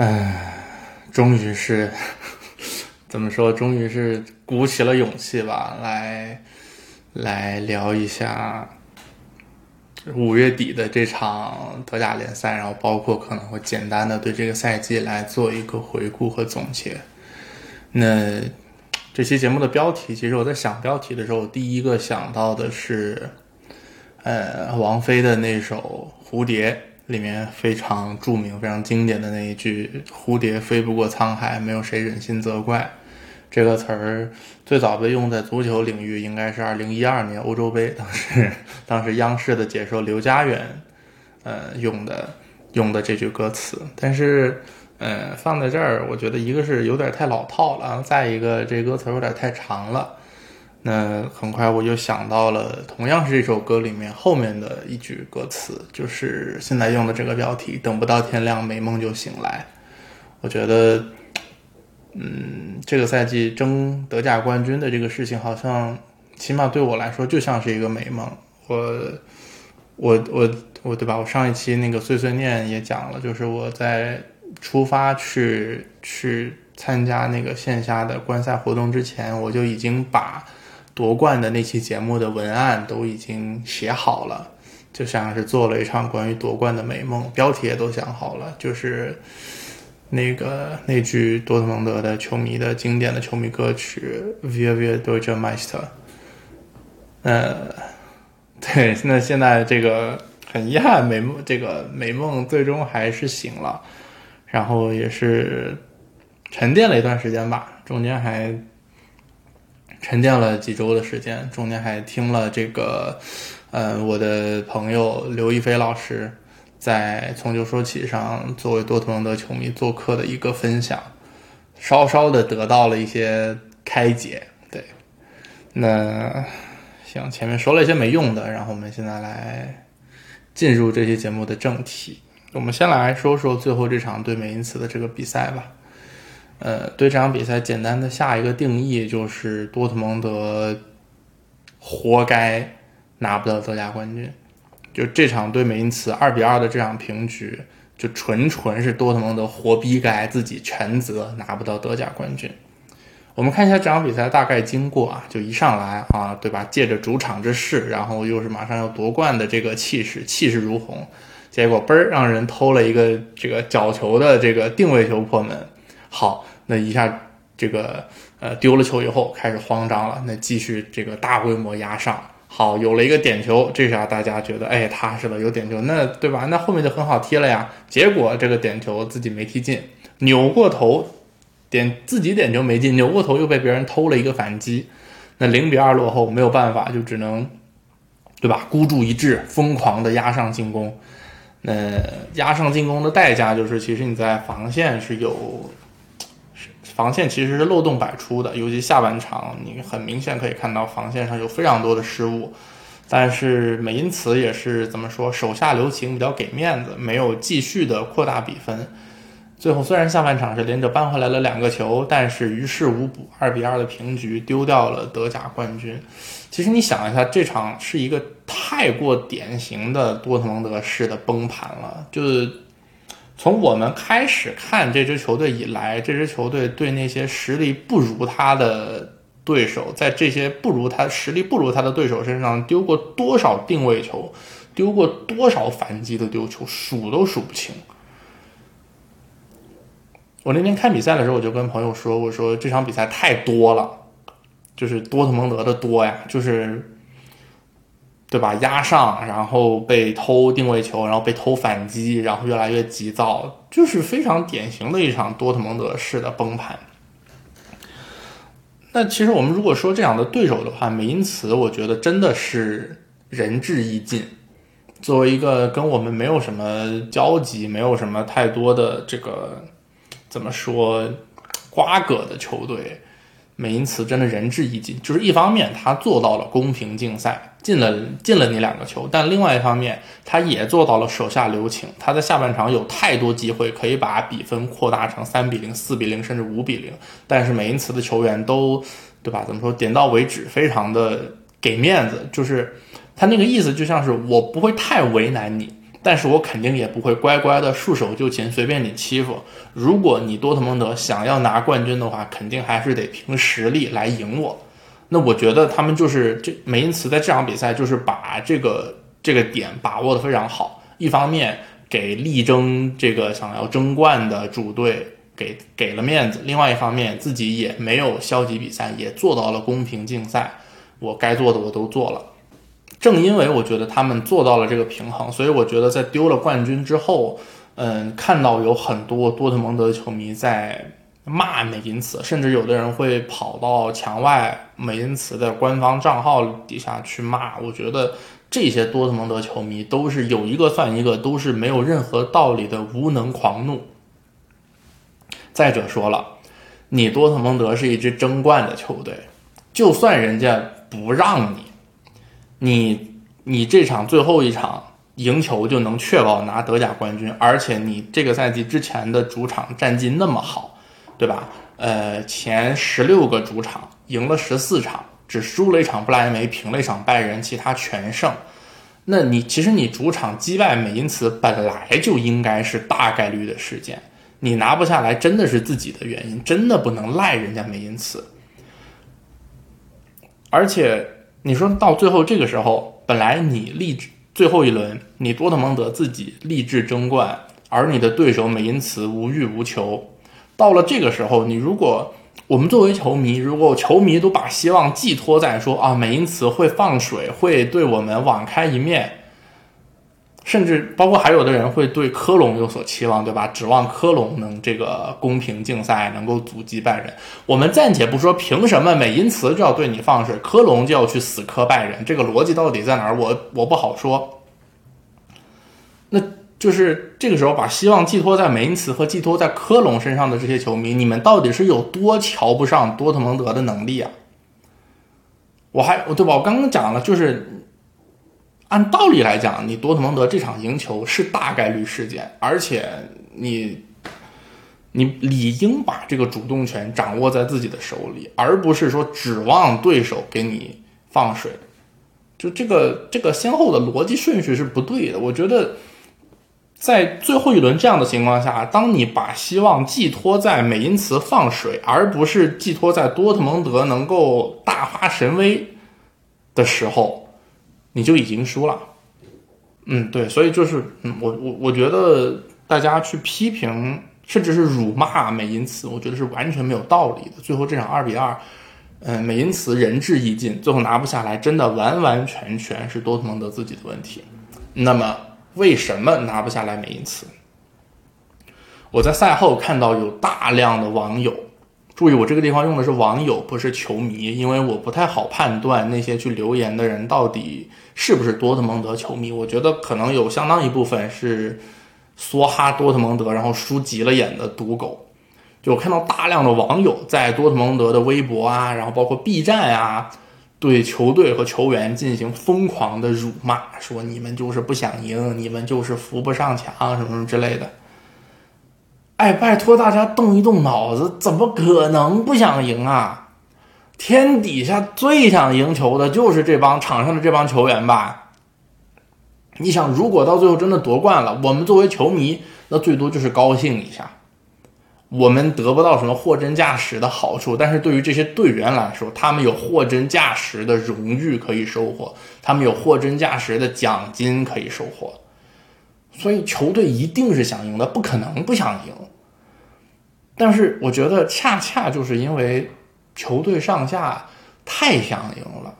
哎，终于是 怎么说？终于是鼓起了勇气吧，来来聊一下五月底的这场德甲联赛，然后包括可能会简单的对这个赛季来做一个回顾和总结。那这期节目的标题，其实我在想标题的时候，我第一个想到的是。呃，王菲的那首《蝴蝶》里面非常著名、非常经典的那一句“蝴蝶飞不过沧海，没有谁忍心责怪”，这个词儿最早被用在足球领域，应该是二零一二年欧洲杯，当时当时央视的解说刘佳远，呃，用的用的这句歌词。但是，呃，放在这儿，我觉得一个是有点太老套了，再一个这歌词有点太长了。那很快我就想到了，同样是这首歌里面后面的一句歌词，就是现在用的这个标题“等不到天亮，美梦就醒来”。我觉得，嗯，这个赛季争德甲冠军的这个事情，好像起码对我来说就像是一个美梦。我，我，我，我，对吧？我上一期那个碎碎念也讲了，就是我在出发去去参加那个线下的观赛活动之前，我就已经把。夺冠的那期节目的文案都已经写好了，就像是做了一场关于夺冠的美梦，标题也都想好了，就是那个那句多特蒙德的球迷的经典的球迷歌曲《Wir wir Deutsche Meister》。呃，对，那现在这个很遗憾，美梦这个美梦最终还是醒了，然后也是沉淀了一段时间吧，中间还。沉淀了几周的时间，中间还听了这个，呃，我的朋友刘亦菲老师在《从球说起》上作为多特蒙德球迷做客的一个分享，稍稍的得到了一些开解。对，那行，前面说了一些没用的，然后我们现在来进入这期节目的正题。我们先来说说最后这场对美因茨的这个比赛吧。呃，对这场比赛简单的下一个定义就是多特蒙德活该拿不到德甲冠军。就这场对美因茨二比二的这场平局，就纯纯是多特蒙德活逼该，自己全责拿不到德甲冠军。我们看一下这场比赛大概经过啊，就一上来啊，对吧？借着主场之势，然后又是马上要夺冠的这个气势，气势如虹，结果嘣儿让人偷了一个这个角球的这个定位球破门，好。那一下，这个呃丢了球以后开始慌张了，那继续这个大规模压上，好有了一个点球，这下大家觉得哎踏实了，有点球，那对吧？那后面就很好踢了呀。结果这个点球自己没踢进，扭过头点自己点球没进，扭过头又被别人偷了一个反击，那零比二落后没有办法，就只能对吧？孤注一掷，疯狂的压上进攻。那压上进攻的代价就是，其实你在防线是有。防线其实是漏洞百出的，尤其下半场，你很明显可以看到防线上有非常多的失误。但是美因茨也是怎么说，手下留情，比较给面子，没有继续的扩大比分。最后虽然下半场是连着扳回来了两个球，但是于事无补，二比二的平局，丢掉了德甲冠军。其实你想一下，这场是一个太过典型的多特蒙德式的崩盘了，就是。从我们开始看这支球队以来，这支球队对那些实力不如他的对手，在这些不如他实力不如他的对手身上丢过多少定位球，丢过多少反击的丢球，数都数不清。我那天看比赛的时候，我就跟朋友说：“我说这场比赛太多了，就是多特蒙德的多呀，就是。”对吧？压上，然后被偷定位球，然后被偷反击，然后越来越急躁，就是非常典型的一场多特蒙德式的崩盘。那其实我们如果说这样的对手的话，美因茨，我觉得真的是仁至义尽。作为一个跟我们没有什么交集、没有什么太多的这个怎么说瓜葛的球队，美因茨真的仁至义尽。就是一方面他做到了公平竞赛，进了进了你两个球，但另外一方面他也做到了手下留情。他在下半场有太多机会可以把比分扩大成三比零、四比零，甚至五比零，但是美因茨的球员都对吧？怎么说？点到为止，非常的给面子，就是。他那个意思就像是我不会太为难你，但是我肯定也不会乖乖的束手就擒，随便你欺负。如果你多特蒙德想要拿冠军的话，肯定还是得凭实力来赢我。那我觉得他们就是这梅因茨在这场比赛就是把这个这个点把握的非常好。一方面给力争这个想要争冠的主队给给了面子，另外一方面自己也没有消极比赛，也做到了公平竞赛。我该做的我都做了。正因为我觉得他们做到了这个平衡，所以我觉得在丢了冠军之后，嗯，看到有很多多特蒙德的球迷在骂美因茨，甚至有的人会跑到墙外美因茨的官方账号底下去骂。我觉得这些多特蒙德球迷都是有一个算一个，都是没有任何道理的无能狂怒。再者说了，你多特蒙德是一支争冠的球队，就算人家不让你。你你这场最后一场赢球就能确保拿德甲冠军，而且你这个赛季之前的主场战绩那么好，对吧？呃，前十六个主场赢了十四场，只输了一场不莱梅，平了一场拜仁，其他全胜。那你其实你主场击败美因茨本来就应该是大概率的事件，你拿不下来真的是自己的原因，真的不能赖人家美因茨，而且。你说到最后这个时候，本来你立志最后一轮，你多特蒙德自己立志争冠，而你的对手美因茨无欲无求。到了这个时候，你如果我们作为球迷，如果球迷都把希望寄托在说啊美因茨会放水，会对我们网开一面。甚至包括还有的人会对科隆有所期望，对吧？指望科隆能这个公平竞赛，能够阻击拜仁。我们暂且不说凭什么美因茨就要对你放水，科隆就要去死磕拜仁，这个逻辑到底在哪儿？我我不好说。就是这个时候把希望寄托在梅因茨和寄托在科隆身上的这些球迷，你们到底是有多瞧不上多特蒙德的能力啊？我还我对吧？我刚刚讲了，就是。按道理来讲，你多特蒙德这场赢球是大概率事件，而且你你理应把这个主动权掌握在自己的手里，而不是说指望对手给你放水。就这个这个先后的逻辑顺序是不对的。我觉得在最后一轮这样的情况下，当你把希望寄托在美因茨放水，而不是寄托在多特蒙德能够大发神威的时候。你就已经输了，嗯，对，所以就是，嗯，我我我觉得大家去批评甚至是辱骂美因茨，我觉得是完全没有道理的。最后这场二比二，嗯，美因茨仁至义尽，最后拿不下来，真的完完全全是多特蒙德自己的问题。那么为什么拿不下来美因茨？我在赛后看到有大量的网友。注意，我这个地方用的是网友，不是球迷，因为我不太好判断那些去留言的人到底是不是多特蒙德球迷。我觉得可能有相当一部分是梭哈多特蒙德，然后输急了眼的赌狗。就我看到大量的网友在多特蒙德的微博啊，然后包括 B 站啊，对球队和球员进行疯狂的辱骂，说你们就是不想赢，你们就是扶不上墙，什么什么之类的。哎，拜托大家动一动脑子，怎么可能不想赢啊？天底下最想赢球的就是这帮场上的这帮球员吧？你想，如果到最后真的夺冠了，我们作为球迷，那最多就是高兴一下，我们得不到什么货真价实的好处，但是对于这些队员来说，他们有货真价实的荣誉可以收获，他们有货真价实的奖金可以收获，所以球队一定是想赢的，不可能不想赢。但是我觉得，恰恰就是因为球队上下太想赢了，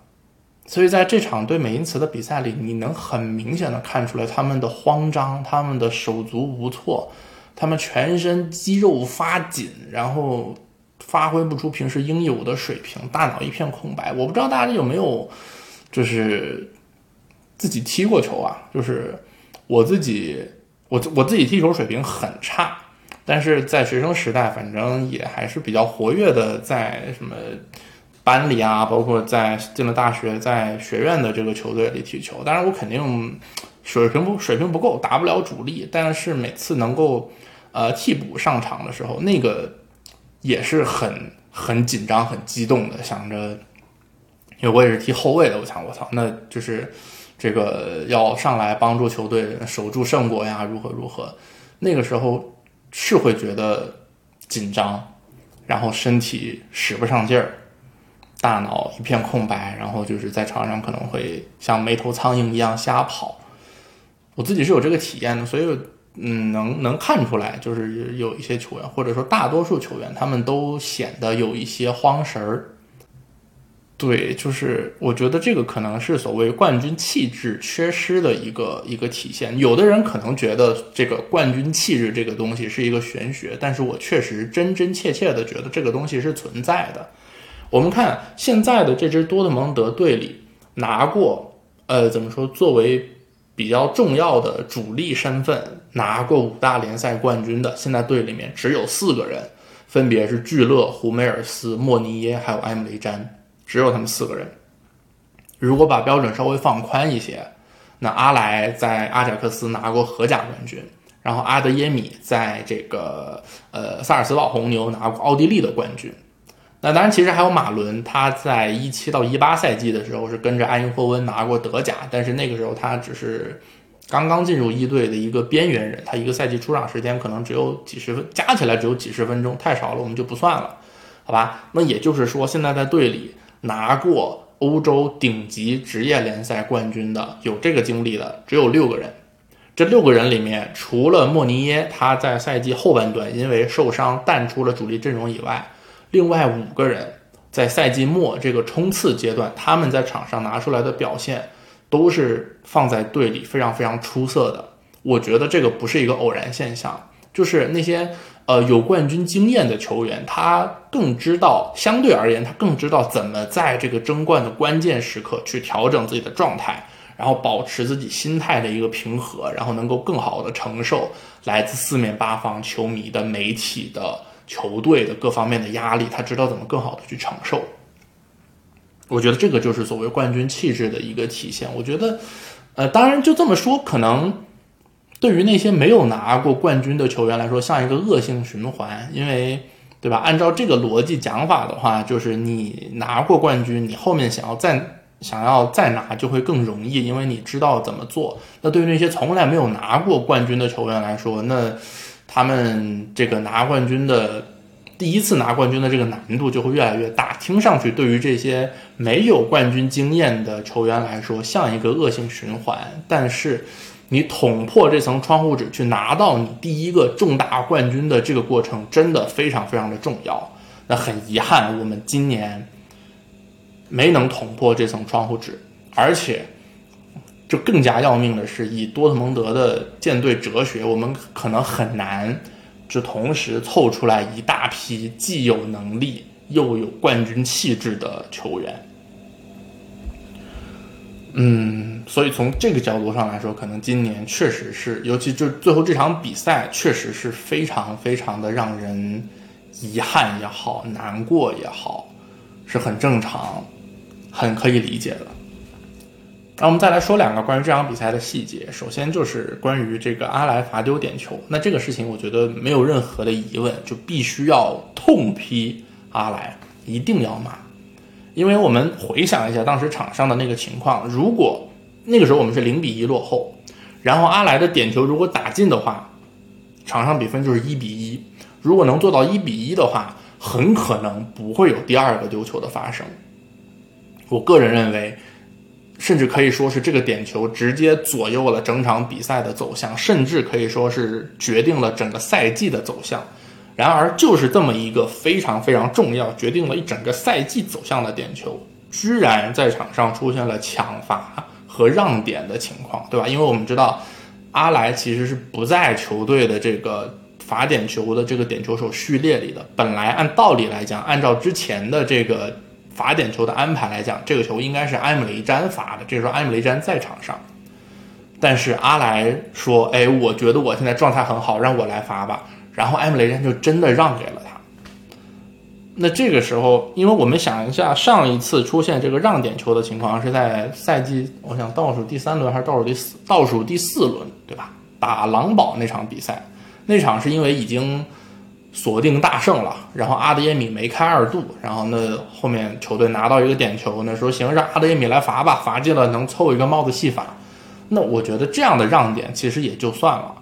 所以在这场对美因茨的比赛里，你能很明显的看出来他们的慌张，他们的手足无措，他们全身肌肉发紧，然后发挥不出平时应有的水平，大脑一片空白。我不知道大家有没有，就是自己踢过球啊，就是我自己，我我自己踢球水平很差，但是在学生时代，反正也还是比较活跃的，在什么班里啊，包括在进了大学，在学院的这个球队里踢球。当然，我肯定水平不水平不够，打不了主力，但是每次能够呃替补上场的时候，那个也是很很紧张、很激动的，想着。因为我也是踢后卫的，我想我操，那就是这个要上来帮助球队守住胜果呀，如何如何？那个时候是会觉得紧张，然后身体使不上劲儿，大脑一片空白，然后就是在场上可能会像没头苍蝇一样瞎跑。我自己是有这个体验的，所以嗯，能能看出来，就是有一些球员，或者说大多数球员，他们都显得有一些慌神儿。对，就是我觉得这个可能是所谓冠军气质缺失的一个一个体现。有的人可能觉得这个冠军气质这个东西是一个玄学，但是我确实真真切切的觉得这个东西是存在的。我们看现在的这支多特蒙德队里拿过，呃，怎么说？作为比较重要的主力身份拿过五大联赛冠军的，现在队里面只有四个人，分别是聚勒、胡梅尔斯、莫尼耶还有埃姆雷詹。只有他们四个人。如果把标准稍微放宽一些，那阿莱在阿贾克斯拿过荷甲冠军，然后阿德耶米在这个呃萨尔斯堡红牛拿过奥地利的冠军。那当然，其实还有马伦，他在一七到一八赛季的时候是跟着埃因霍温拿过德甲，但是那个时候他只是刚刚进入一队的一个边缘人，他一个赛季出场时间可能只有几十分，加起来只有几十分钟，太少了，我们就不算了，好吧？那也就是说，现在在队里。拿过欧洲顶级职业联赛冠军的，有这个经历的只有六个人。这六个人里面，除了莫尼耶他在赛季后半段因为受伤淡出了主力阵容以外，另外五个人在赛季末这个冲刺阶段，他们在场上拿出来的表现都是放在队里非常非常出色的。我觉得这个不是一个偶然现象，就是那些。呃，有冠军经验的球员，他更知道，相对而言，他更知道怎么在这个争冠的关键时刻去调整自己的状态，然后保持自己心态的一个平和，然后能够更好的承受来自四面八方球迷的、媒体的、球队的各方面的压力。他知道怎么更好的去承受。我觉得这个就是所谓冠军气质的一个体现。我觉得，呃，当然就这么说，可能。对于那些没有拿过冠军的球员来说，像一个恶性循环，因为，对吧？按照这个逻辑讲法的话，就是你拿过冠军，你后面想要再想要再拿就会更容易，因为你知道怎么做。那对于那些从来没有拿过冠军的球员来说，那他们这个拿冠军的第一次拿冠军的这个难度就会越来越大。听上去，对于这些没有冠军经验的球员来说，像一个恶性循环，但是。你捅破这层窗户纸去拿到你第一个重大冠军的这个过程，真的非常非常的重要。那很遗憾，我们今年没能捅破这层窗户纸，而且，就更加要命的是，以多特蒙德的舰队哲学，我们可能很难，就同时凑出来一大批既有能力又有冠军气质的球员。嗯，所以从这个角度上来说，可能今年确实是，尤其就最后这场比赛，确实是非常非常的让人遗憾也好，难过也好，是很正常、很可以理解的。那我们再来说两个关于这场比赛的细节。首先就是关于这个阿莱罚丢点球，那这个事情我觉得没有任何的疑问，就必须要痛批阿莱，一定要骂。因为我们回想一下当时场上的那个情况，如果那个时候我们是零比一落后，然后阿莱的点球如果打进的话，场上比分就是一比一。如果能做到一比一的话，很可能不会有第二个丢球的发生。我个人认为，甚至可以说是这个点球直接左右了整场比赛的走向，甚至可以说是决定了整个赛季的走向。然而，就是这么一个非常非常重要、决定了一整个赛季走向的点球，居然在场上出现了抢罚和让点的情况，对吧？因为我们知道，阿莱其实是不在球队的这个罚点球的这个点球手序列里的。本来按道理来讲，按照之前的这个罚点球的安排来讲，这个球应该是埃姆雷詹罚的。这时候埃姆雷詹在场上，但是阿莱说：“哎，我觉得我现在状态很好，让我来罚吧。”然后埃姆雷詹就真的让给了他。那这个时候，因为我们想一下，上一次出现这个让点球的情况是在赛季，我想倒数第三轮还是倒数第四倒数第四轮，对吧？打狼堡那场比赛，那场是因为已经。锁定大胜了，然后阿德耶米梅开二度，然后呢后面球队拿到一个点球，那说行让阿德耶米来罚吧，罚进了能凑一个帽子戏法。那我觉得这样的让点其实也就算了，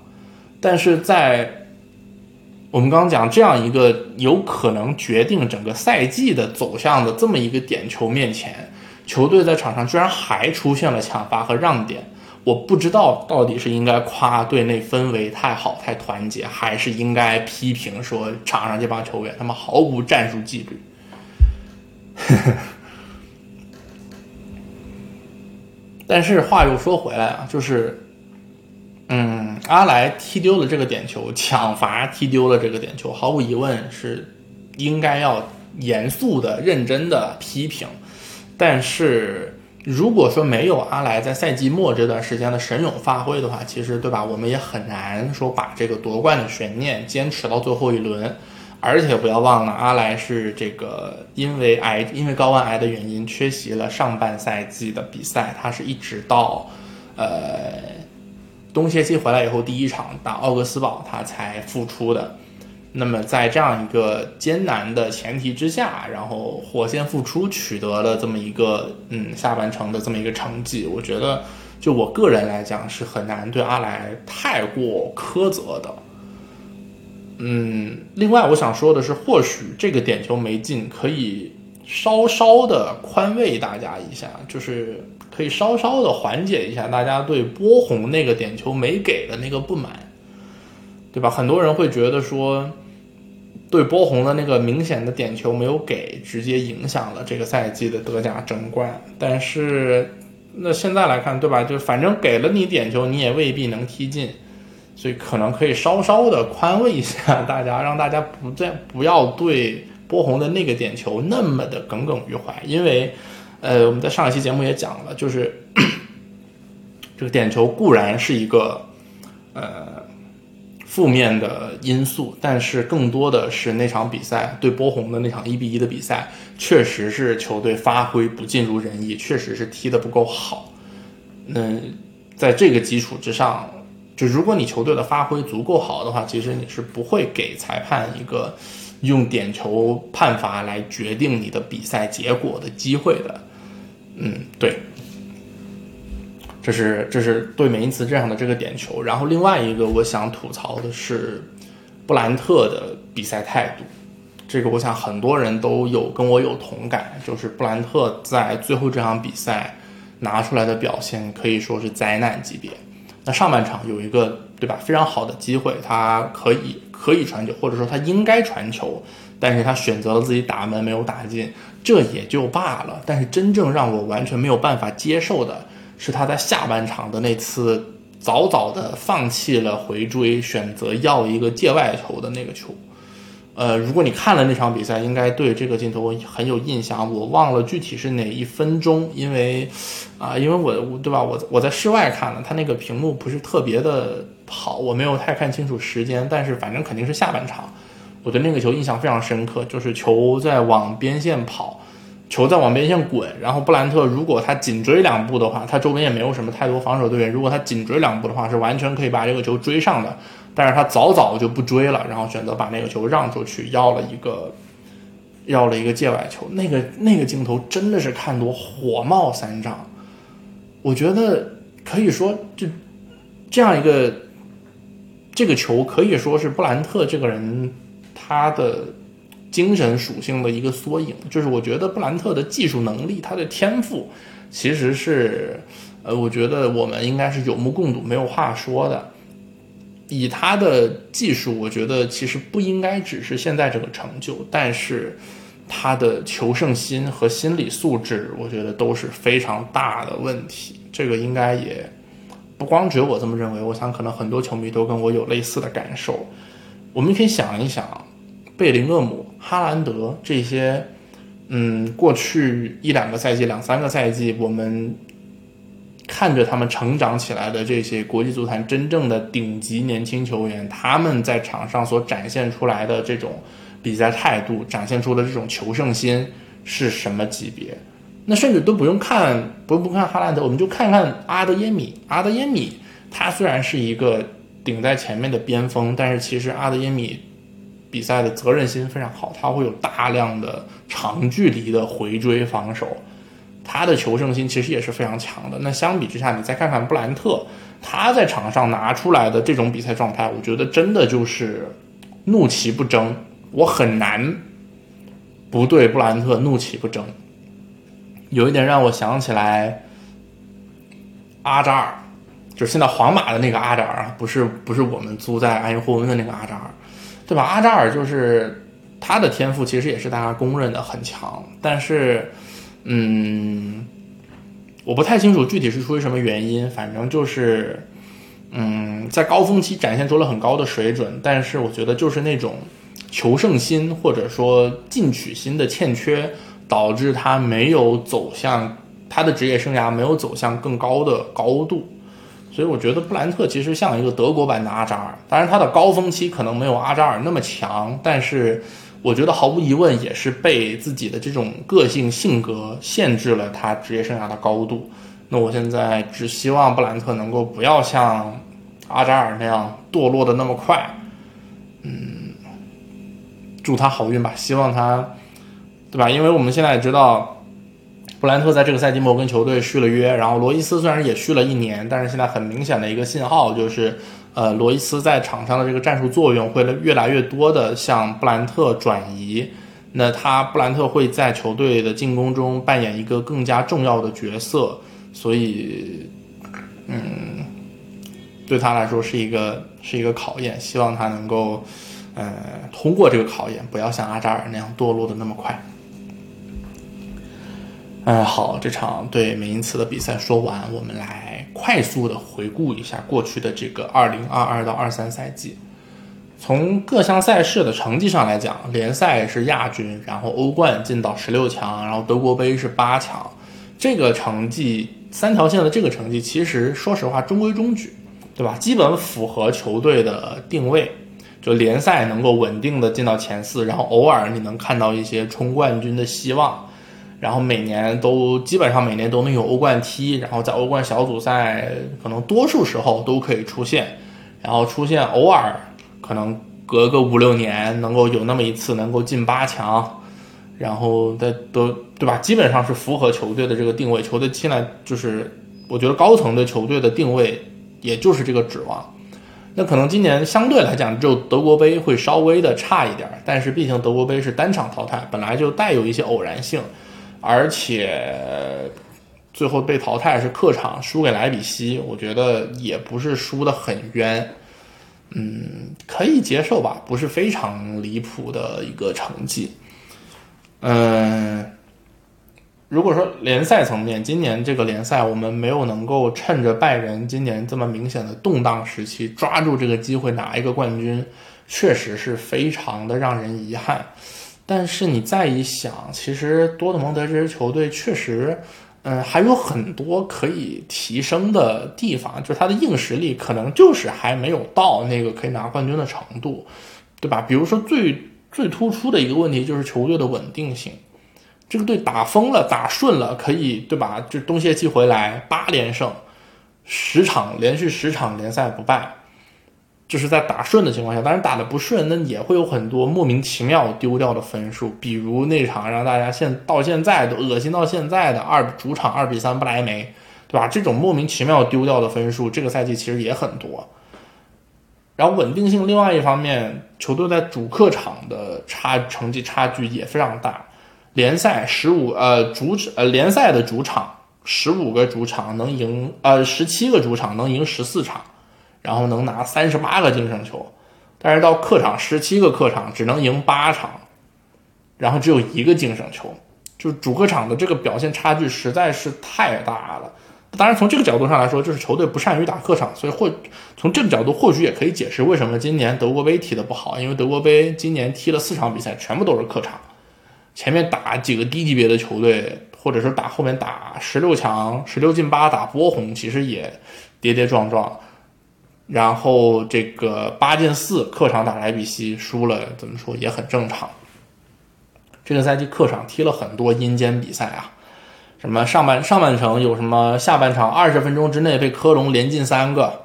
但是在我们刚刚讲这样一个有可能决定整个赛季的走向的这么一个点球面前，球队在场上居然还出现了抢罚和让点。我不知道到底是应该夸队内氛围太好、太团结，还是应该批评说场上这帮球员他们毫无战术纪律。但是话又说回来啊，就是，嗯，阿莱踢丢了这个点球，抢罚踢丢了这个点球，毫无疑问是应该要严肃的、认真的批评，但是。如果说没有阿莱在赛季末这段时间的神勇发挥的话，其实对吧，我们也很难说把这个夺冠的悬念坚持到最后一轮。而且不要忘了，阿莱是这个因为癌，因为睾丸癌的原因缺席了上半赛季的比赛，他是一直到呃冬歇期回来以后第一场打奥格斯堡，他才复出的。那么在这样一个艰难的前提之下，然后火线复出取得了这么一个嗯下半程的这么一个成绩，我觉得就我个人来讲是很难对阿莱太过苛责的。嗯，另外我想说的是，或许这个点球没进，可以稍稍的宽慰大家一下，就是可以稍稍的缓解一下大家对波鸿那个点球没给的那个不满。对吧？很多人会觉得说，对波鸿的那个明显的点球没有给，直接影响了这个赛季的德甲争冠。但是，那现在来看，对吧？就反正给了你点球，你也未必能踢进，所以可能可以稍稍的宽慰一下 大家，让大家不再不要对波鸿的那个点球那么的耿耿于怀。因为，呃，我们在上一期节目也讲了，就是 这个点球固然是一个，呃。负面的因素，但是更多的是那场比赛对波鸿的那场一比一的比赛，确实是球队发挥不尽如人意，确实是踢得不够好。那在这个基础之上，就如果你球队的发挥足够好的话，其实你是不会给裁判一个用点球判罚来决定你的比赛结果的机会的。嗯，对。这是这是对美因茨这样的这个点球，然后另外一个我想吐槽的是布兰特的比赛态度，这个我想很多人都有跟我有同感，就是布兰特在最后这场比赛拿出来的表现可以说是灾难级别。那上半场有一个对吧非常好的机会，他可以可以传球，或者说他应该传球，但是他选择了自己打门没有打进，这也就罢了。但是真正让我完全没有办法接受的。是他在下半场的那次早早的放弃了回追，选择要一个界外球的那个球。呃，如果你看了那场比赛，应该对这个镜头很有印象。我忘了具体是哪一分钟，因为啊，因为我对吧，我我在室外看的，他那个屏幕不是特别的好，我没有太看清楚时间。但是反正肯定是下半场，我对那个球印象非常深刻，就是球在往边线跑。球在往边线滚，然后布兰特如果他紧追两步的话，他周边也没有什么太多防守队员。如果他紧追两步的话，是完全可以把这个球追上的。但是他早早就不追了，然后选择把那个球让出去，要了一个要了一个界外球。那个那个镜头真的是看多火冒三丈。我觉得可以说，就这样一个这个球可以说是布兰特这个人他的。精神属性的一个缩影，就是我觉得布兰特的技术能力，他的天赋，其实是，呃，我觉得我们应该是有目共睹，没有话说的。以他的技术，我觉得其实不应该只是现在这个成就，但是他的求胜心和心理素质，我觉得都是非常大的问题。这个应该也不光只有我这么认为，我想可能很多球迷都跟我有类似的感受。我们可以想一想。贝林厄姆、哈兰德这些嗯，过去一两个赛季、两三个赛季，我们看着他们成长起来的这些国际足坛真正的顶级年轻球员，他们在场上所展现出来的这种比赛态度，展现出的这种求胜心是什么级别？那甚至都不用看，不不看哈兰德，我们就看看阿德耶米。阿德耶米他虽然是一个顶在前面的边锋，但是其实阿德耶米。比赛的责任心非常好，他会有大量的长距离的回追防守，他的求胜心其实也是非常强的。那相比之下，你再看看布兰特，他在场上拿出来的这种比赛状态，我觉得真的就是怒其不争，我很难不对布兰特怒其不争。有一点让我想起来阿扎尔，就是现在皇马的那个阿扎尔，不是不是我们租在埃因霍温的那个阿扎尔。对吧？阿扎尔就是他的天赋，其实也是大家公认的很强。但是，嗯，我不太清楚具体是出于什么原因，反正就是，嗯，在高峰期展现出了很高的水准，但是我觉得就是那种求胜心或者说进取心的欠缺，导致他没有走向他的职业生涯没有走向更高的高度。所以我觉得布兰特其实像一个德国版的阿扎尔，当然他的高峰期可能没有阿扎尔那么强，但是我觉得毫无疑问也是被自己的这种个性性格限制了他职业生涯的高度。那我现在只希望布兰特能够不要像阿扎尔那样堕落的那么快，嗯，祝他好运吧，希望他，对吧？因为我们现在也知道。布兰特在这个赛季末跟球队续了约，然后罗伊斯虽然也续了一年，但是现在很明显的一个信号就是，呃，罗伊斯在场上的这个战术作用会越来越多的向布兰特转移。那他布兰特会在球队的进攻中扮演一个更加重要的角色，所以，嗯，对他来说是一个是一个考验，希望他能够，呃，通过这个考验，不要像阿扎尔那样堕落的那么快。嗯，好，这场对美因茨的比赛说完，我们来快速的回顾一下过去的这个二零二二到二三赛季。从各项赛事的成绩上来讲，联赛是亚军，然后欧冠进到十六强，然后德国杯是八强。这个成绩三条线的这个成绩，其实说实话中规中矩，对吧？基本符合球队的定位，就联赛能够稳定的进到前四，然后偶尔你能看到一些冲冠军的希望。然后每年都基本上每年都能有欧冠踢，然后在欧冠小组赛可能多数时候都可以出现，然后出现偶尔可能隔个五六年能够有那么一次能够进八强，然后的都对吧？基本上是符合球队的这个定位。球队现在就是我觉得高层对球队的定位也就是这个指望。那可能今年相对来讲，只有德国杯会稍微的差一点，但是毕竟德国杯是单场淘汰，本来就带有一些偶然性。而且最后被淘汰是客场输给莱比锡，我觉得也不是输的很冤，嗯，可以接受吧，不是非常离谱的一个成绩。嗯，如果说联赛层面，今年这个联赛我们没有能够趁着拜仁今年这么明显的动荡时期抓住这个机会拿一个冠军，确实是非常的让人遗憾。但是你再一想，其实多特蒙德这支球队确实，嗯，还有很多可以提升的地方，就是他的硬实力可能就是还没有到那个可以拿冠军的程度，对吧？比如说最最突出的一个问题就是球队的稳定性，这个队打疯了、打顺了，可以对吧？就冬歇期回来八连胜，十场连续十场联赛不败。就是在打顺的情况下，当然打的不顺，那也会有很多莫名其妙丢掉的分数，比如那场让大家现到现在都恶心到现在的二主场二比三不来梅，对吧？这种莫名其妙丢掉的分数，这个赛季其实也很多。然后稳定性，另外一方面，球队在主客场的差成绩差距也非常大。联赛十五呃主呃联赛的主场十五个主场能赢呃十七个主场能赢十四场。然后能拿三十八个净胜球，但是到客场十七个客场只能赢八场，然后只有一个净胜球，就主客场的这个表现差距实在是太大了。当然从这个角度上来说，就是球队不善于打客场，所以或从这个角度或许也可以解释为什么今年德国杯踢得不好，因为德国杯今年踢了四场比赛全部都是客场，前面打几个低级别的球队，或者是打后面打十六强、十六进八打波鸿，其实也跌跌撞撞。然后这个八进四客场打莱比锡输了，怎么说也很正常。这个赛季客场踢了很多阴间比赛啊，什么上半上半程有什么下半场二十分钟之内被科隆连进三个，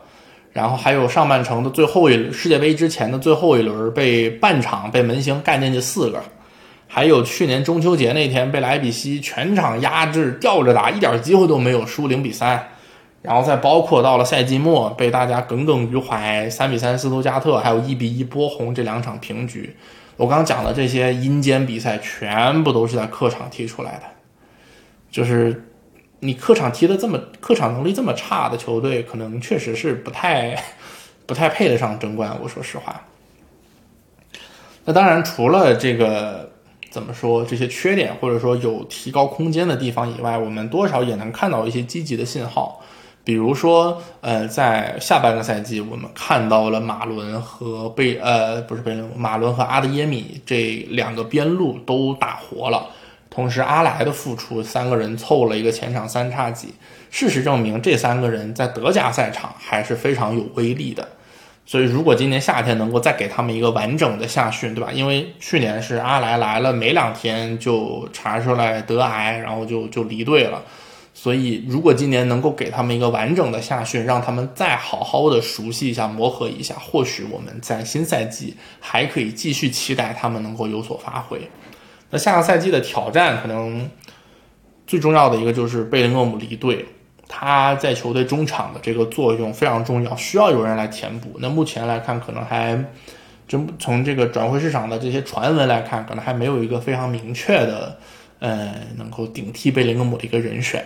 然后还有上半程的最后一世界杯之前的最后一轮被半场被门兴干进去四个，还有去年中秋节那天被莱比锡全场压制吊着打，一点机会都没有，输零比三。然后再包括到了赛季末被大家耿耿于怀，三比三斯图加特，还有一比一波鸿这两场平局，我刚刚讲的这些阴间比赛全部都是在客场踢出来的，就是你客场踢的这么客场能力这么差的球队，可能确实是不太不太配得上争冠。我说实话，那当然除了这个怎么说这些缺点或者说有提高空间的地方以外，我们多少也能看到一些积极的信号。比如说，呃，在下半个赛季，我们看到了马伦和贝，呃，不是贝伦，马伦和阿德耶米这两个边路都打活了。同时，阿莱的复出，三个人凑了一个前场三叉戟。事实证明，这三个人在德甲赛场还是非常有威力的。所以，如果今年夏天能够再给他们一个完整的夏训，对吧？因为去年是阿莱来了没两天就查出来得癌，然后就就离队了。所以，如果今年能够给他们一个完整的夏训，让他们再好好的熟悉一下、磨合一下，或许我们在新赛季还可以继续期待他们能够有所发挥。那下个赛季的挑战，可能最重要的一个就是贝林厄姆离队，他在球队中场的这个作用非常重要，需要有人来填补。那目前来看，可能还真从这个转会市场的这些传闻来看，可能还没有一个非常明确的，呃，能够顶替贝林厄姆的一个人选。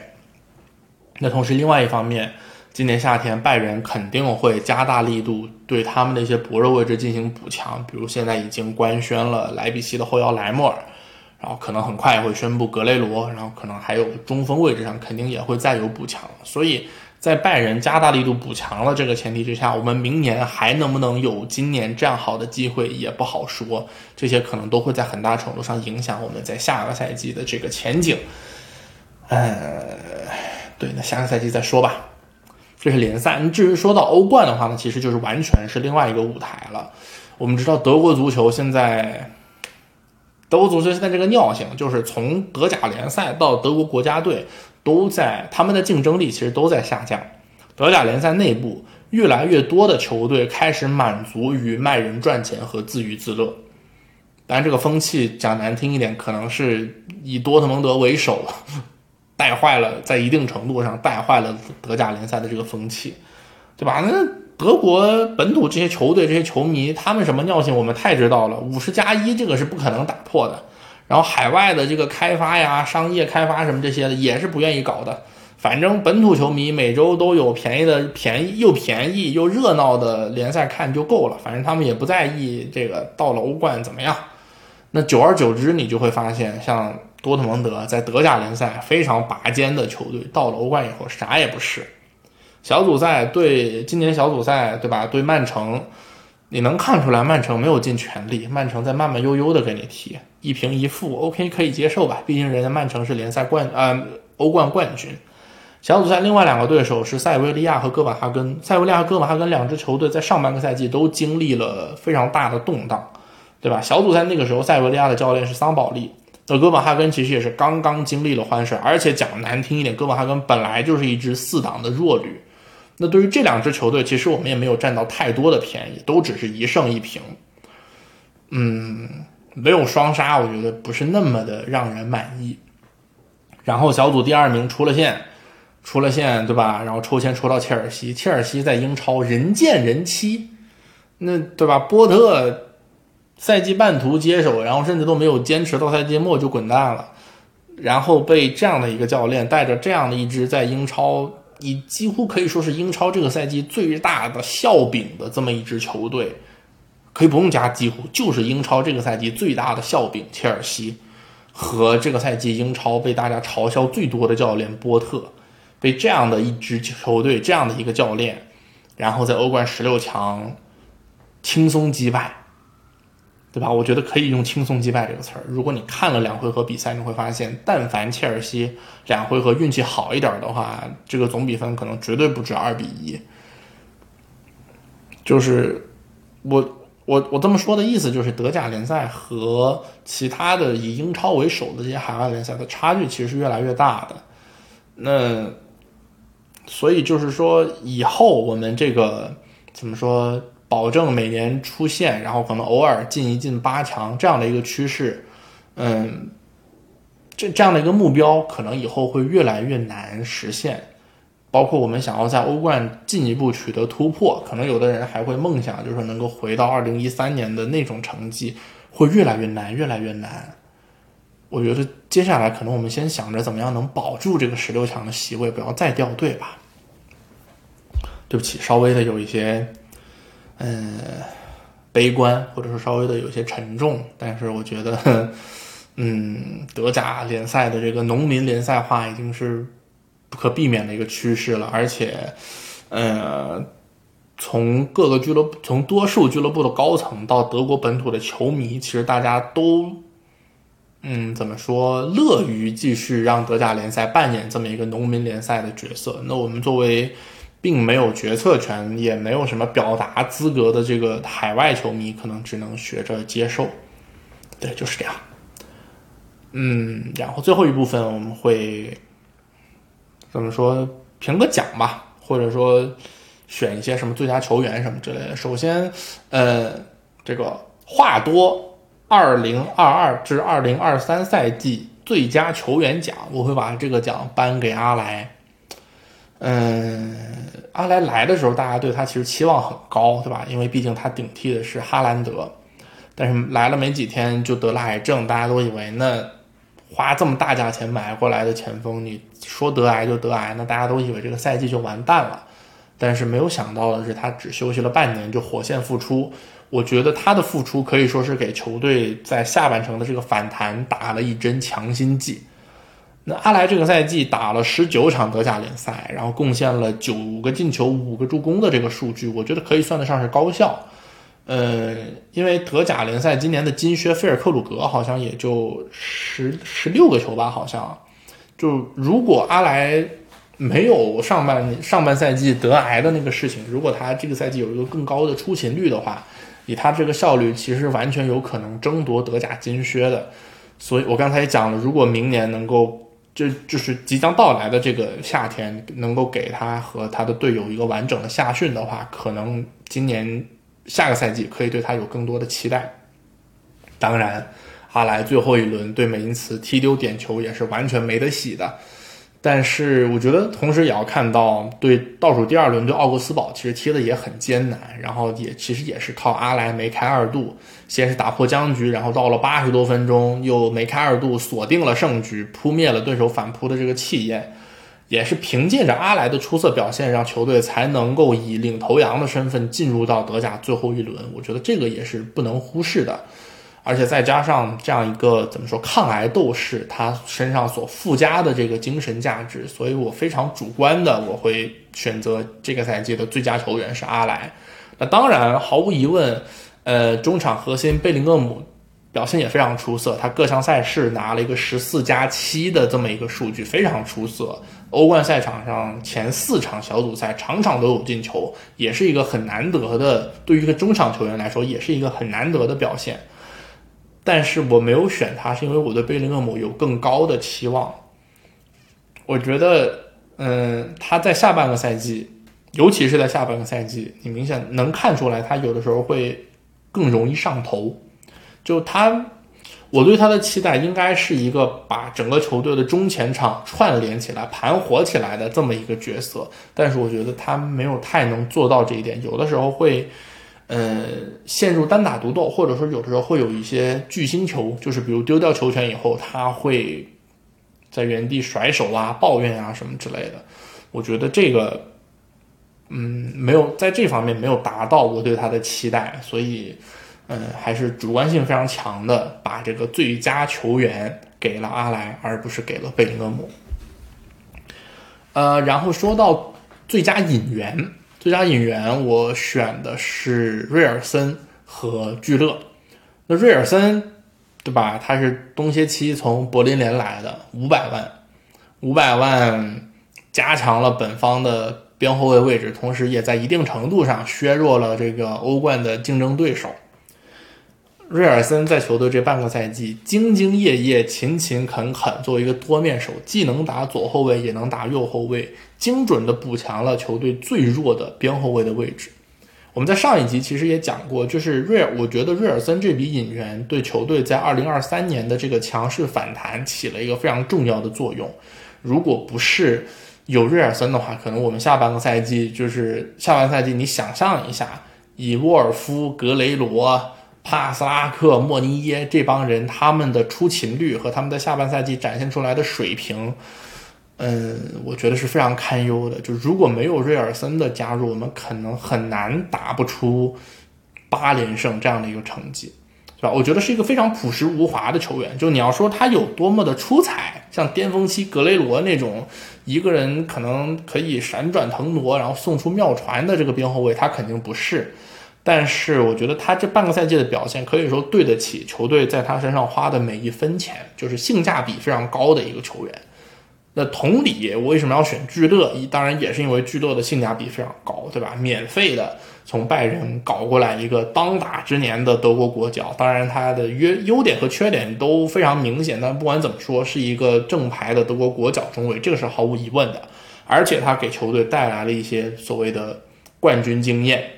那同时，另外一方面，今年夏天拜仁肯定会加大力度对他们的一些薄弱位置进行补强，比如现在已经官宣了莱比锡的后腰莱莫尔，然后可能很快也会宣布格雷罗，然后可能还有中锋位置上肯定也会再有补强。所以在拜仁加大力度补强了这个前提之下，我们明年还能不能有今年这样好的机会也不好说，这些可能都会在很大程度上影响我们在下个赛季的这个前景。呃。对，那下个赛季再说吧。这是联赛。至于说到欧冠的话呢，其实就是完全是另外一个舞台了。我们知道德国足球现在，德国足球现在这个尿性，就是从德甲联赛到德国国家队，都在他们的竞争力其实都在下降。德甲联赛内部越来越多的球队开始满足于卖人赚钱和自娱自乐。当然，这个风气讲难听一点，可能是以多特蒙德为首。带坏了，在一定程度上带坏了德甲联赛的这个风气，对吧？那德国本土这些球队、这些球迷，他们什么尿性，我们太知道了。五十加一这个是不可能打破的。然后海外的这个开发呀、商业开发什么这些的，也是不愿意搞的。反正本土球迷每周都有便宜的、便宜又便宜又热闹的联赛看就够了。反正他们也不在意这个到了欧冠怎么样。那久而久之，你就会发现，像。多特蒙德在德甲联赛非常拔尖的球队，到了欧冠以后啥也不是。小组赛对今年小组赛对吧？对曼城，你能看出来曼城没有尽全力，曼城在慢慢悠悠的给你踢一平一负，OK 可以接受吧？毕竟人家曼城是联赛冠呃欧冠冠军。小组赛另外两个对手是塞维利亚和哥本哈根，塞维利亚和哥本哈根两支球队在上半个赛季都经历了非常大的动荡，对吧？小组赛那个时候塞维利亚的教练是桑保利。那哥本哈根其实也是刚刚经历了换帅，而且讲难听一点，哥本哈根本来就是一支四档的弱旅。那对于这两支球队，其实我们也没有占到太多的便宜，都只是一胜一平。嗯，没有双杀，我觉得不是那么的让人满意。然后小组第二名出了线，出了线对吧？然后抽签抽到切尔西，切尔西在英超人见人欺，那对吧？波特。赛季半途接手，然后甚至都没有坚持到赛季末就滚蛋了，然后被这样的一个教练带着这样的一支在英超，以几乎可以说是英超这个赛季最大的笑柄的这么一支球队，可以不用加几乎，就是英超这个赛季最大的笑柄切尔西，和这个赛季英超被大家嘲笑最多的教练波特，被这样的一支球队这样的一个教练，然后在欧冠十六强轻松击败。对吧？我觉得可以用轻松击败这个词儿。如果你看了两回合比赛，你会发现，但凡切尔西两回合运气好一点的话，这个总比分可能绝对不止二比一。就是我我我这么说的意思，就是德甲联赛和其他的以英超为首的这些海外联赛的差距其实是越来越大的。那所以就是说，以后我们这个怎么说，保证每年出现，然后可能偶尔进一进八强这样的一个趋势，嗯，这这样的一个目标，可能以后会越来越难实现。包括我们想要在欧冠进一步取得突破，可能有的人还会梦想，就是能够回到二零一三年的那种成绩，会越来越难，越来越难。我觉得接下来可能我们先想着怎么样能保住这个十六强的席位，不要再掉队吧。对不起，稍微的有一些，嗯，悲观，或者说稍微的有些沉重，但是我觉得，嗯，德甲联赛的这个农民联赛化已经是。不可避免的一个趋势了，而且，呃，从各个俱乐部，从多数俱乐部的高层到德国本土的球迷，其实大家都，嗯，怎么说，乐于继续让德甲联赛扮演这么一个农民联赛的角色。那我们作为并没有决策权，也没有什么表达资格的这个海外球迷，可能只能学着接受。对，就是这样。嗯，然后最后一部分我们会。怎么说评个奖吧，或者说选一些什么最佳球员什么之类的。首先，呃，这个话多，二零二二至二零二三赛季最佳球员奖，我会把这个奖颁给阿莱。嗯，阿莱来的时候，大家对他其实期望很高，对吧？因为毕竟他顶替的是哈兰德，但是来了没几天就得了癌症，大家都以为那。花这么大价钱买过来的前锋，你说得癌就得癌，那大家都以为这个赛季就完蛋了。但是没有想到的是，他只休息了半年就火线复出。我觉得他的复出可以说是给球队在下半程的这个反弹打了一针强心剂。那阿莱这个赛季打了十九场德甲联赛，然后贡献了九个进球、五个助攻的这个数据，我觉得可以算得上是高效。呃，因为德甲联赛今年的金靴菲尔克鲁格好像也就十十六个球吧，好像。就如果阿莱没有上半上半赛季得癌的那个事情，如果他这个赛季有一个更高的出勤率的话，以他这个效率，其实完全有可能争夺德甲金靴的。所以我刚才也讲了，如果明年能够这就是即将到来的这个夏天，能够给他和他的队友一个完整的夏训的话，可能今年。下个赛季可以对他有更多的期待。当然，阿莱最后一轮对美因茨踢丢点球也是完全没得洗的。但是，我觉得同时也要看到，对倒数第二轮对奥格斯堡其实踢的也很艰难，然后也其实也是靠阿莱梅开二度，先是打破僵局，然后到了八十多分钟又梅开二度锁定了胜局，扑灭了对手反扑的这个气焰。也是凭借着阿莱的出色表现，让球队才能够以领头羊的身份进入到德甲最后一轮。我觉得这个也是不能忽视的，而且再加上这样一个怎么说抗癌斗士，他身上所附加的这个精神价值，所以我非常主观的我会选择这个赛季的最佳球员是阿莱。那当然毫无疑问，呃，中场核心贝林厄姆。表现也非常出色，他各项赛事拿了一个十四加七的这么一个数据，非常出色。欧冠赛场上前四场小组赛场场都有进球，也是一个很难得的，对于一个中场球员来说，也是一个很难得的表现。但是我没有选他，是因为我对贝林厄姆有更高的期望。我觉得，嗯，他在下半个赛季，尤其是在下半个赛季，你明显能看出来，他有的时候会更容易上头。就他，我对他的期待应该是一个把整个球队的中前场串联起来、盘活起来的这么一个角色，但是我觉得他没有太能做到这一点，有的时候会，呃，陷入单打独斗，或者说有的时候会有一些巨星球，就是比如丢掉球权以后，他会在原地甩手啊、抱怨啊什么之类的。我觉得这个，嗯，没有在这方面没有达到我对他的期待，所以。嗯，还是主观性非常强的，把这个最佳球员给了阿莱，而不是给了贝林厄姆。呃，然后说到最佳引援，最佳引援我选的是瑞尔森和聚乐。那瑞尔森，对吧？他是东歇期从柏林联来的，五百万，五百万加强了本方的边后卫位置，同时也在一定程度上削弱了这个欧冠的竞争对手。瑞尔森在球队这半个赛季兢兢业业、勤勤恳恳，作为一个多面手，既能打左后卫，也能打右后卫，精准的补强了球队最弱的边后卫的位置。我们在上一集其实也讲过，就是瑞尔，我觉得瑞尔森这笔引援对球队在二零二三年的这个强势反弹起了一个非常重要的作用。如果不是有瑞尔森的话，可能我们下半个赛季就是下半赛季，你想象一下，以沃尔夫、格雷罗。帕斯拉克、莫尼耶这帮人，他们的出勤率和他们在下半赛季展现出来的水平，嗯，我觉得是非常堪忧的。就如果没有瑞尔森的加入，我们可能很难打不出八连胜这样的一个成绩，是吧？我觉得是一个非常朴实无华的球员。就你要说他有多么的出彩，像巅峰期格雷罗那种一个人可能可以闪转腾挪，然后送出妙传的这个边后卫，他肯定不是。但是我觉得他这半个赛季的表现可以说对得起球队在他身上花的每一分钱，就是性价比非常高的一个球员。那同理，我为什么要选聚乐？当然也是因为聚乐的性价比非常高，对吧？免费的从拜仁搞过来一个当打之年的德国国脚，当然他的约优点和缺点都非常明显。但不管怎么说，是一个正牌的德国国脚中卫，这个是毫无疑问的。而且他给球队带来了一些所谓的冠军经验。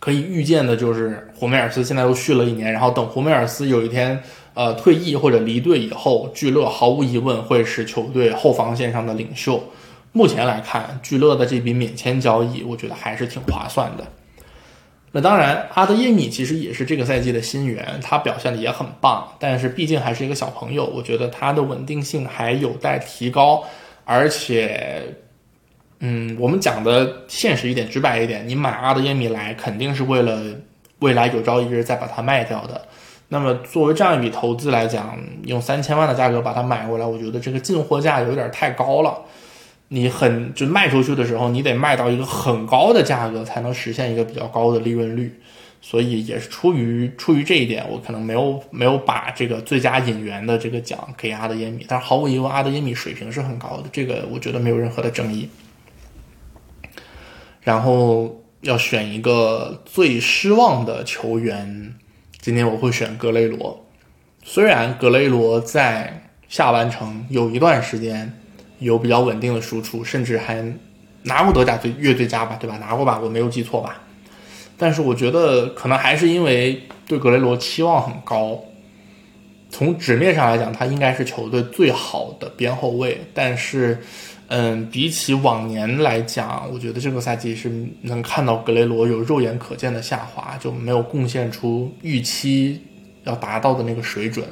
可以预见的就是胡梅尔斯现在又续了一年，然后等胡梅尔斯有一天呃退役或者离队以后，聚乐毫无疑问会是球队后防线上的领袖。目前来看，聚乐的这笔免签交易，我觉得还是挺划算的。那当然，阿德耶米其实也是这个赛季的新援，他表现的也很棒，但是毕竟还是一个小朋友，我觉得他的稳定性还有待提高，而且。嗯，我们讲的现实一点、直白一点，你买阿德耶米来，肯定是为了未来有朝一日再把它卖掉的。那么作为这样一笔投资来讲，用三千万的价格把它买过来，我觉得这个进货价有点太高了。你很就卖出去的时候，你得卖到一个很高的价格，才能实现一个比较高的利润率。所以也是出于出于这一点，我可能没有没有把这个最佳引援的这个奖给阿德耶米。但毫无疑问，阿德耶米水平是很高的，这个我觉得没有任何的争议。然后要选一个最失望的球员，今天我会选格雷罗。虽然格雷罗在下半程有一段时间有比较稳定的输出，甚至还拿过德甲最月最佳吧，对吧？拿过吧，我没有记错吧？但是我觉得可能还是因为对格雷罗期望很高。从纸面上来讲，他应该是球队最好的边后卫，但是。嗯，比起往年来讲，我觉得这个赛季是能看到格雷罗有肉眼可见的下滑，就没有贡献出预期要达到的那个水准。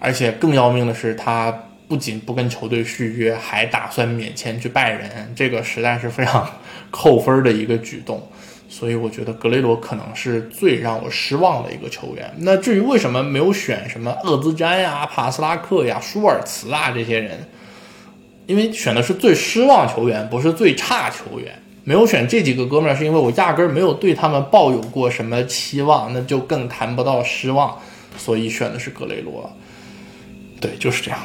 而且更要命的是，他不仅不跟球队续约，还打算免签去拜仁，这个实在是非常扣分的一个举动。所以我觉得格雷罗可能是最让我失望的一个球员。那至于为什么没有选什么厄兹詹呀、帕斯拉克呀、舒尔茨啊这些人？因为选的是最失望球员，不是最差球员。没有选这几个哥们儿，是因为我压根儿没有对他们抱有过什么期望，那就更谈不到失望。所以选的是格雷罗。对，就是这样。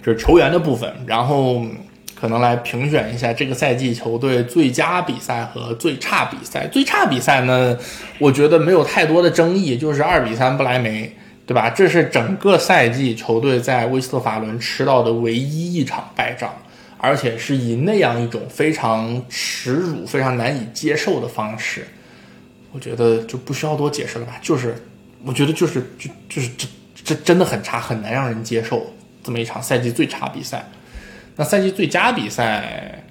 这是球员的部分，然后可能来评选一下这个赛季球队最佳比赛和最差比赛。最差比赛呢，我觉得没有太多的争议，就是二比三不来梅。对吧？这是整个赛季球队在威斯特法伦吃到的唯一一场败仗，而且是以那样一种非常耻辱、非常难以接受的方式。我觉得就不需要多解释了吧？就是，我觉得就是就就是这这真的很差，很难让人接受这么一场赛季最差比赛。那赛季最佳比赛，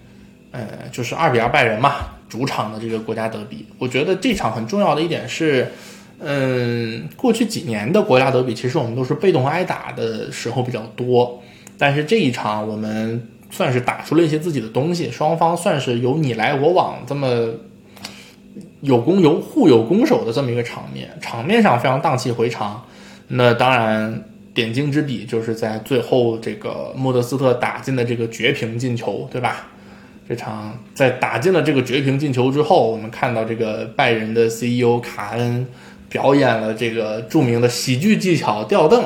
呃，就是二比二拜仁嘛，主场的这个国家德比。我觉得这场很重要的一点是。嗯，过去几年的国家德比，其实我们都是被动挨打的时候比较多，但是这一场我们算是打出了一些自己的东西，双方算是有你来我往这么有攻有互有攻守的这么一个场面，场面上非常荡气回肠。那当然，点睛之笔就是在最后这个莫德斯特打进的这个绝平进球，对吧？这场在打进了这个绝平进球之后，我们看到这个拜仁的 CEO 卡恩表演了这个著名的喜剧技巧吊凳，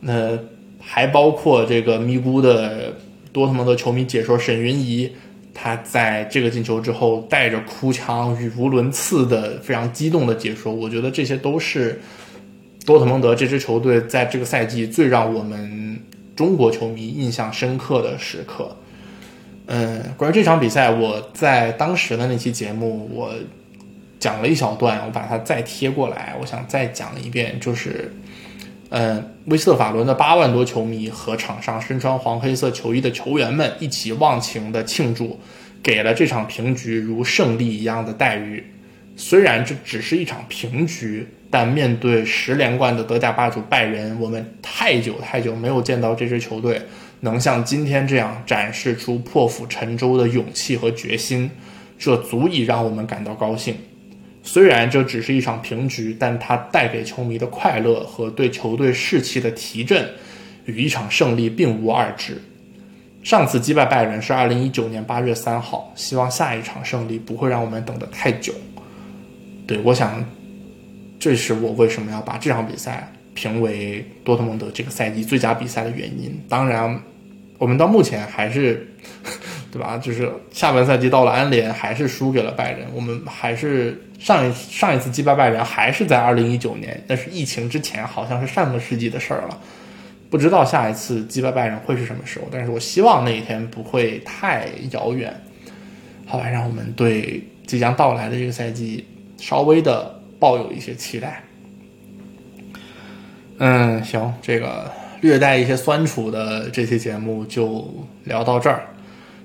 那还包括这个咪咕的多特蒙德球迷解说沈云怡，他在这个进球之后带着哭腔、语无伦次的非常激动的解说，我觉得这些都是多特蒙德这支球队在这个赛季最让我们中国球迷印象深刻的时刻。嗯，关于这场比赛，我在当时的那期节目我讲了一小段，我把它再贴过来，我想再讲一遍，就是，嗯，威斯特法伦的八万多球迷和场上身穿黄黑色球衣的球员们一起忘情的庆祝，给了这场平局如胜利一样的待遇。虽然这只是一场平局，但面对十连冠的德甲霸主拜仁，我们太久太久没有见到这支球队。能像今天这样展示出破釜沉舟的勇气和决心，这足以让我们感到高兴。虽然这只是一场平局，但它带给球迷的快乐和对球队士气的提振，与一场胜利并无二致。上次击败拜仁是二零一九年八月三号，希望下一场胜利不会让我们等得太久。对，我想，这是我为什么要把这场比赛评为多特蒙德这个赛季最佳比赛的原因。当然。我们到目前还是，对吧？就是下半赛季到了安联，还是输给了拜仁。我们还是上一上一次击败拜仁，还是在二零一九年，那是疫情之前，好像是上个世纪的事儿了。不知道下一次击败拜仁会是什么时候，但是我希望那一天不会太遥远。好吧，让我们对即将到来的这个赛季稍微的抱有一些期待。嗯，行，这个。略带一些酸楚的这期节目就聊到这儿，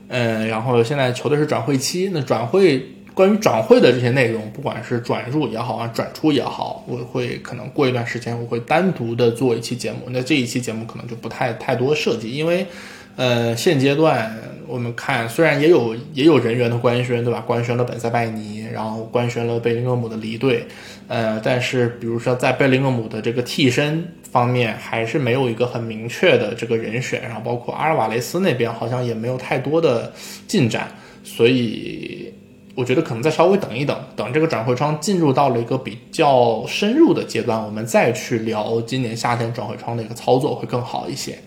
嗯，然后现在球队是转会期，那转会关于转会的这些内容，不管是转入也好啊，转出也好，我会可能过一段时间我会单独的做一期节目，那这一期节目可能就不太太多设计，因为，呃，现阶段我们看虽然也有也有人员的官宣，对吧？官宣了本塞拜尼，然后官宣了贝林厄姆的离队，呃，但是比如说在贝林厄姆的这个替身。方面还是没有一个很明确的这个人选，然后包括阿尔瓦雷斯那边好像也没有太多的进展，所以我觉得可能再稍微等一等，等这个转会窗进入到了一个比较深入的阶段，我们再去聊今年夏天转会窗的一个操作会更好一些。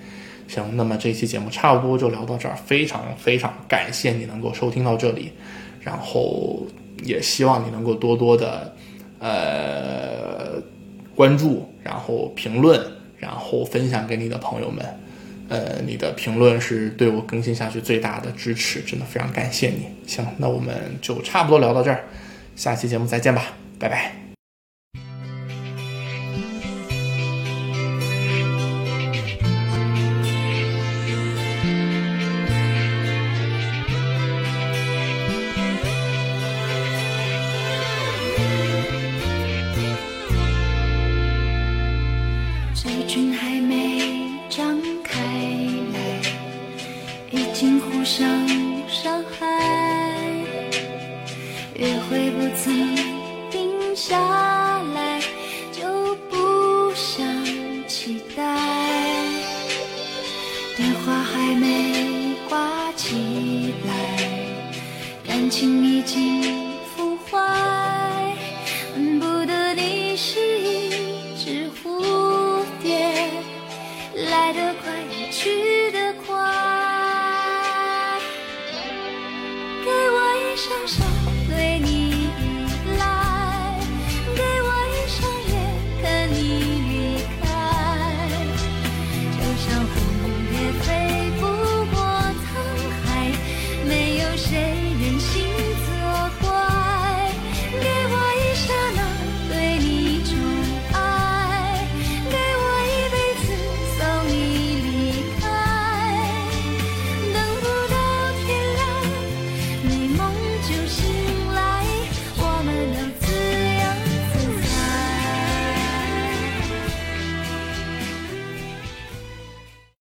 行，那么这期节目差不多就聊到这儿，非常非常感谢你能够收听到这里，然后也希望你能够多多的呃关注。然后评论，然后分享给你的朋友们，呃，你的评论是对我更新下去最大的支持，真的非常感谢你。行，那我们就差不多聊到这儿，下期节目再见吧，拜拜。